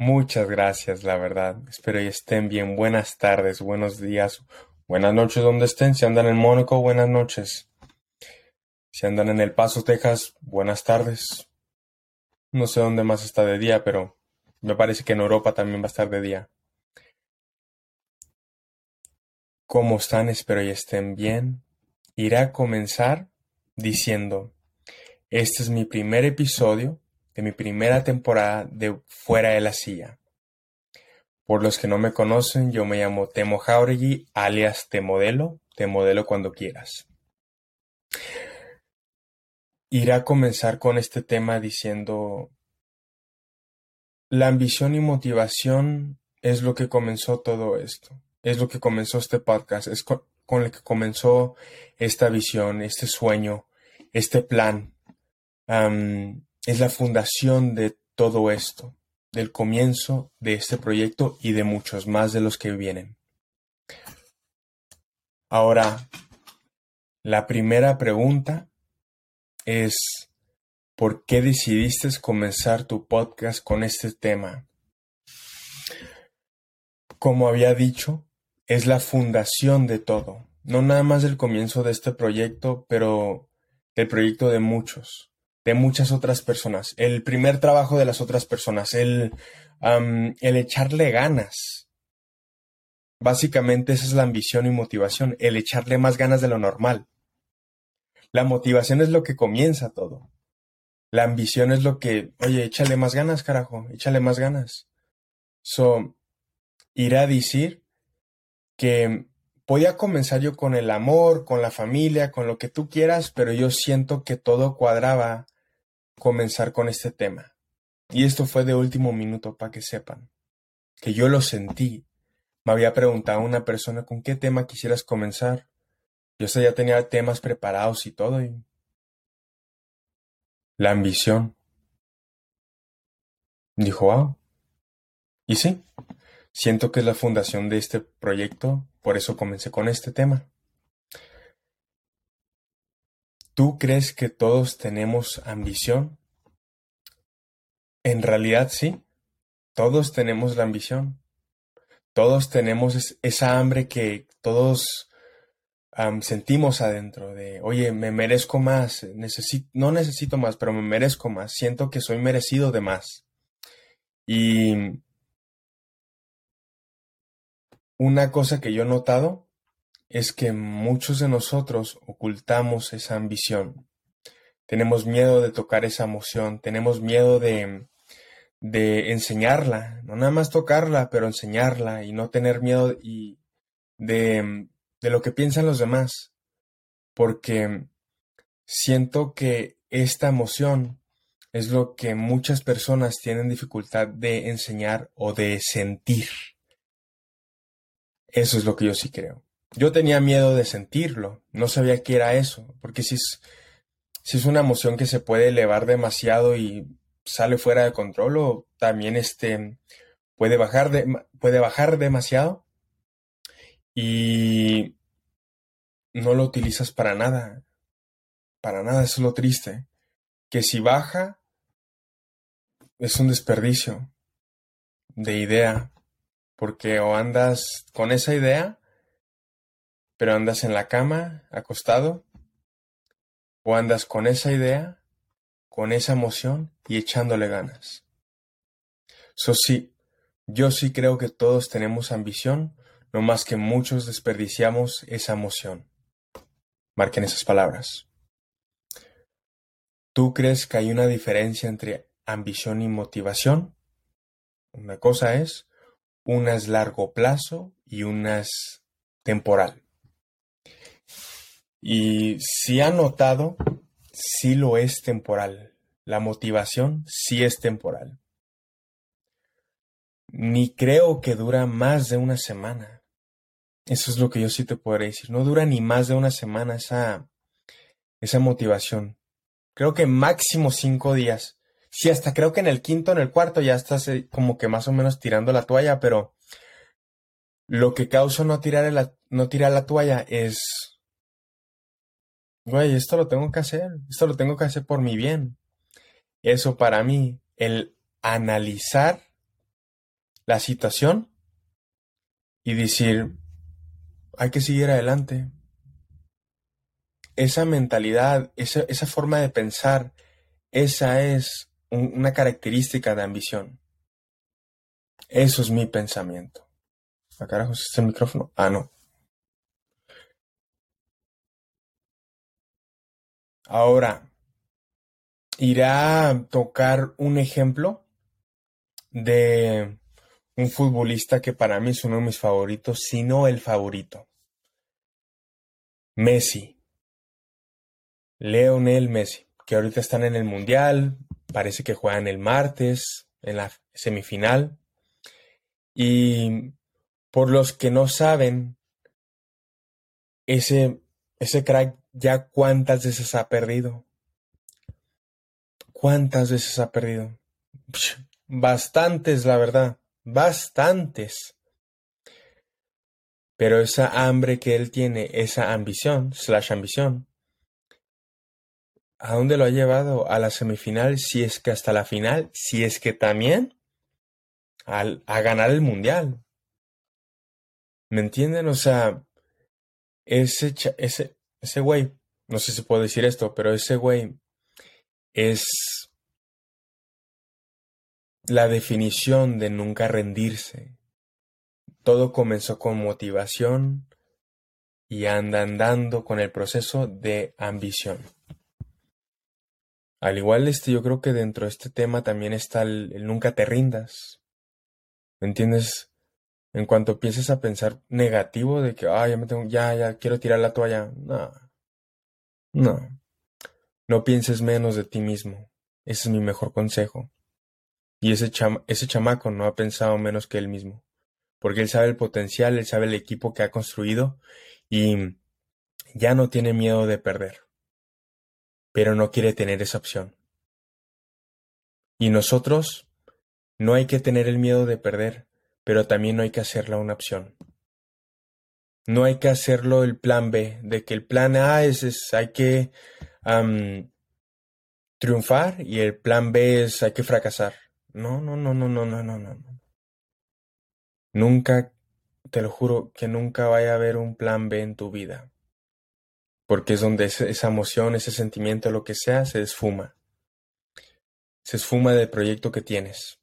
Muchas gracias, la verdad. Espero y estén bien. Buenas tardes, buenos días, buenas noches donde estén. Si andan en Mónaco, buenas noches. Si andan en El Paso, Texas, buenas tardes. No sé dónde más está de día, pero me parece que en Europa también va a estar de día. ¿Cómo están? Espero y estén bien. Iré a comenzar diciendo, este es mi primer episodio de mi primera temporada de Fuera de la Silla. Por los que no me conocen, yo me llamo Temo Jauregui, alias Te Modelo, Te Modelo cuando quieras. Iré a comenzar con este tema diciendo, la ambición y motivación es lo que comenzó todo esto, es lo que comenzó este podcast, es con, con el que comenzó esta visión, este sueño, este plan. Es la fundación de todo esto, del comienzo de este proyecto y de muchos más de los que vienen. Ahora, la primera pregunta es, ¿por qué decidiste comenzar tu podcast con este tema? Como había dicho, es la fundación de todo, no nada más del comienzo de este proyecto, pero del proyecto de muchos de muchas otras personas, el primer trabajo de las otras personas, el, el echarle ganas. Básicamente esa es la ambición y motivación, el echarle más ganas de lo normal. La motivación es lo que comienza todo. La ambición es lo que, oye, échale más ganas, carajo, échale más ganas. So, irá a decir que podía comenzar yo con el amor, con la familia, con lo que tú quieras, pero yo siento que todo cuadraba comenzar con este tema. Y esto fue de último minuto para que sepan. Que yo lo sentí. Me había preguntado una persona con qué tema quisieras comenzar. Yo ya tenía temas preparados y todo. Y... La ambición. Dijo, wow. Y sí, siento que es la fundación de este proyecto, por eso comencé con este tema. ¿Tú crees que todos tenemos ambición? En realidad sí, todos tenemos la ambición, todos tenemos esa hambre que todos sentimos adentro de, oye, me merezco más, no necesito más, pero me merezco más, siento que soy merecido de más. Y una cosa que yo he notado es que muchos de nosotros ocultamos esa ambición. Tenemos miedo de tocar esa emoción, tenemos miedo de, enseñarla, no nada más tocarla, pero enseñarla y no tener miedo de, de lo que piensan los demás, porque siento que esta emoción es lo que muchas personas tienen dificultad de enseñar o de sentir. Eso es lo que yo sí creo. Yo tenía miedo de sentirlo, no sabía qué era eso, porque si es, si es una emoción que se puede elevar demasiado y sale fuera de control o también este, puede, bajar de, puede bajar demasiado y no lo utilizas para nada, para nada, eso es lo triste, que si baja es un desperdicio de idea, porque o andas con esa idea pero andas en la cama, acostado, o andas con esa idea, con esa emoción y echándole ganas. So sí, yo sí creo que todos tenemos ambición, no más que muchos desperdiciamos esa emoción. Marquen esas palabras. ¿Tú crees que hay una diferencia entre ambición y motivación? Una cosa es, una es largo plazo y una es temporal. Y si ha notado, sí lo es temporal. La motivación sí es temporal. Ni creo que dura más de una semana. Eso es lo que yo sí te podré decir. No dura ni más de una semana esa, esa motivación. Creo que máximo cinco días. Sí, hasta creo que en el quinto, en el cuarto ya estás eh, como que más o menos tirando la toalla, pero lo que causa no tirar no tirar la toalla es güey, esto lo tengo que hacer, esto lo tengo que hacer por mi bien. Eso para mí, el analizar la situación y decir, hay que seguir adelante. Esa mentalidad, esa, esa forma de pensar, esa es una característica de ambición. Eso es mi pensamiento. ¿A ah, carajo es el micrófono? Ah, no. Ahora, irá a tocar un ejemplo de un futbolista que para mí es uno de mis favoritos, si no el favorito. Messi. Leonel Messi, que ahorita están en el Mundial, parece que juegan el martes en la semifinal. Y por los que no saben, ese, ese crack ya cuántas veces ha perdido. ¿Cuántas veces ha perdido? Bastantes, la verdad. Bastantes. Pero esa hambre que él tiene, esa ambición, slash ambición, ¿a dónde lo ha llevado? A la semifinal, si es que hasta la final, si es que también a ganar el mundial. ¿Me entienden? O sea, ese, ese, ese güey, no sé si puedo decir esto, pero ese güey es la definición de nunca rendirse. Todo comenzó con motivación y anda andando con el proceso de ambición. Al igual, este, yo creo que dentro de este tema también está el, el nunca te rindas. ¿Me entiendes? En cuanto empieces a pensar negativo de que, ah, ya me tengo, ya, ya, quiero tirar la toalla. No. No. No pienses menos de ti mismo. Ese es mi mejor consejo. Y ese, ese chamaco no ha pensado menos que él mismo. Porque él sabe el potencial, él sabe el equipo que ha construido y ya no tiene miedo de perder. Pero no quiere tener esa opción. Y nosotros no hay que tener el miedo de perder, pero también no hay que hacerla una opción. No hay que hacerlo el plan B, de que el plan A es, es hay que triunfar y el plan B es hay que fracasar. No, no, no, no, no, no, no, no. Nunca, te lo juro, que nunca vaya a haber un plan B en tu vida. Porque es donde esa emoción, ese sentimiento, lo que sea, se esfuma. Se esfuma del proyecto que tienes.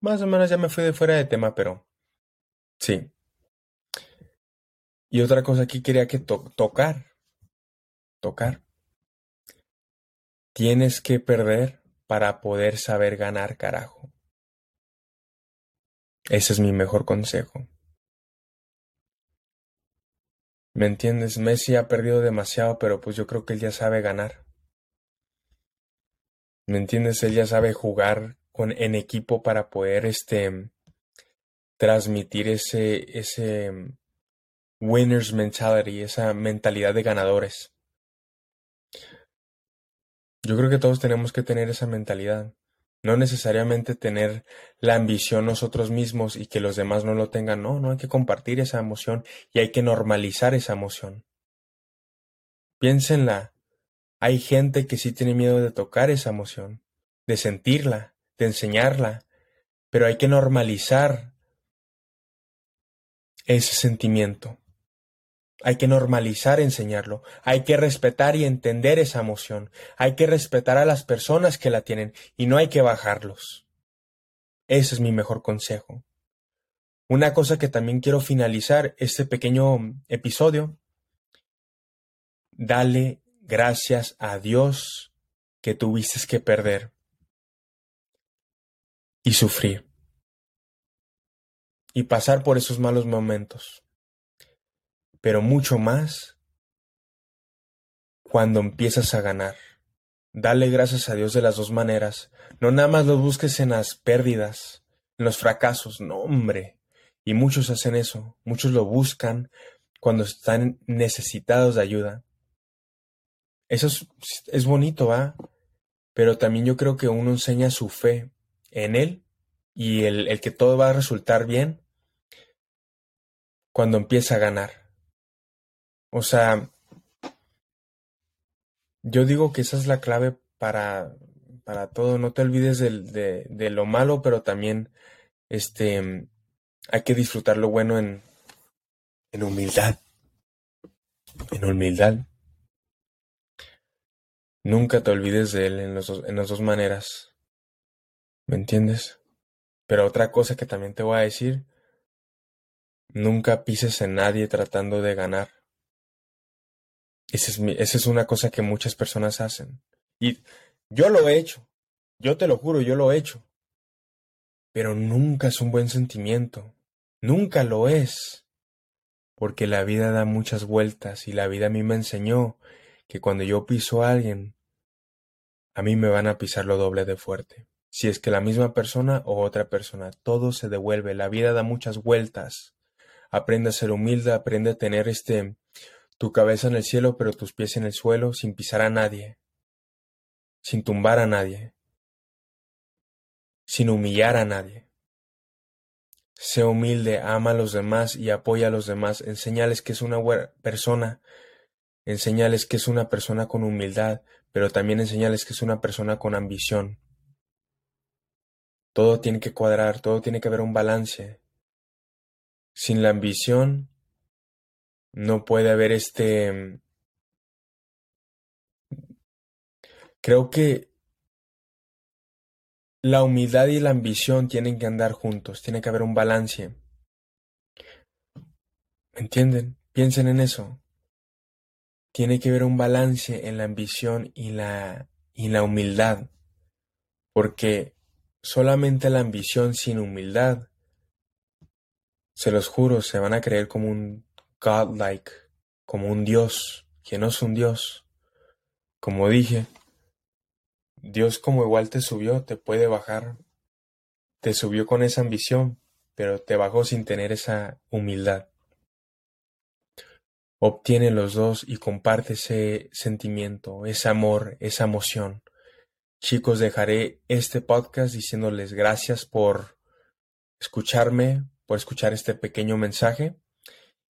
Más o menos ya me fui de fuera de tema, pero sí. Y otra cosa que quería que tocar. Tocar. Tienes que perder para poder saber ganar, carajo. Ese es mi mejor consejo. ¿Me entiendes? Messi ha perdido demasiado, pero pues yo creo que él ya sabe ganar. ¿Me entiendes? Él ya sabe jugar en equipo para poder este, transmitir ese, ese winner's mentality, esa mentalidad de ganadores. Yo creo que todos tenemos que tener esa mentalidad. No necesariamente tener la ambición nosotros mismos y que los demás no lo tengan. No, no hay que compartir esa emoción y hay que normalizar esa emoción. Piénsenla. Hay gente que sí tiene miedo de tocar esa emoción, de sentirla, de enseñarla, pero hay que normalizar ese sentimiento. Hay que normalizar enseñarlo, hay que respetar y entender esa emoción, hay que respetar a las personas que la tienen y no hay que bajarlos. Ese es mi mejor consejo. Una cosa que también quiero finalizar este pequeño episodio, dale gracias a Dios que tuviste que perder y sufrir y pasar por esos malos momentos. Pero mucho más cuando empiezas a ganar. Dale gracias a Dios de las dos maneras. No nada más lo busques en las pérdidas, en los fracasos. No, hombre. Y muchos hacen eso. Muchos lo buscan cuando están necesitados de ayuda. Eso es, es bonito, ¿va? Pero también yo creo que uno enseña su fe en Él y el, el que todo va a resultar bien cuando empieza a ganar. O sea, yo digo que esa es la clave para, para todo. No te olvides de, de, lo malo, pero también este, hay que disfrutar lo bueno en, en humildad. En humildad. Nunca te olvides de él en, los en las dos maneras. ¿Me entiendes? Pero otra cosa que también te voy a decir, nunca pises en nadie tratando de ganar. Esa es, esa es una cosa que muchas personas hacen. Y yo lo he hecho. Yo te lo juro, yo lo he hecho. Pero nunca es un buen sentimiento. Nunca lo es. Porque la vida da muchas vueltas y la vida a mí me enseñó que cuando yo piso a alguien, a mí me van a pisar lo doble de fuerte. Si es que la misma persona o otra persona, todo se devuelve, la vida da muchas vueltas. Aprende a ser humilde, aprende a tener este tu cabeza en el cielo pero tus pies en el suelo sin pisar a nadie, sin tumbar a nadie, sin humillar a nadie. Sé humilde, ama a los demás y apoya a los demás, enséñales que es una buena persona, enséñales que es una persona con humildad, pero también enseñarles que es una persona con ambición. Todo tiene que cuadrar, todo tiene que haber un balance. Sin la ambición no puede haber este... Creo que la humildad y la ambición tienen que andar juntos, tiene que haber un balance. ¿Entienden? Piensen en eso tiene que haber un balance en la ambición y la, y la humildad, porque solamente la ambición sin humildad, se los juro, se van a creer como un godlike, como un dios, que no es un dios. Como dije, Dios como igual te subió, te puede bajar, te subió con esa ambición, pero te bajó sin tener esa humildad obtiene los dos y comparte ese sentimiento, ese amor, esa emoción. Chicos, dejaré este podcast diciéndoles gracias por escucharme, por escuchar este pequeño mensaje.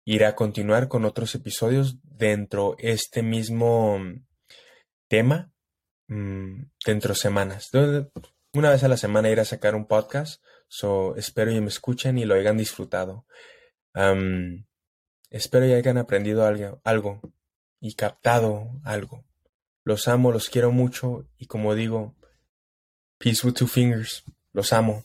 Iré a continuar con otros episodios dentro este mismo tema, mm, dentro semanas. Una vez a la semana iré a sacar un podcast, so espero y me escuchen y lo hayan disfrutado. Espero que hayan aprendido algo, algo y captado algo. Los amo, los quiero mucho y como digo, peace with two fingers. Los amo.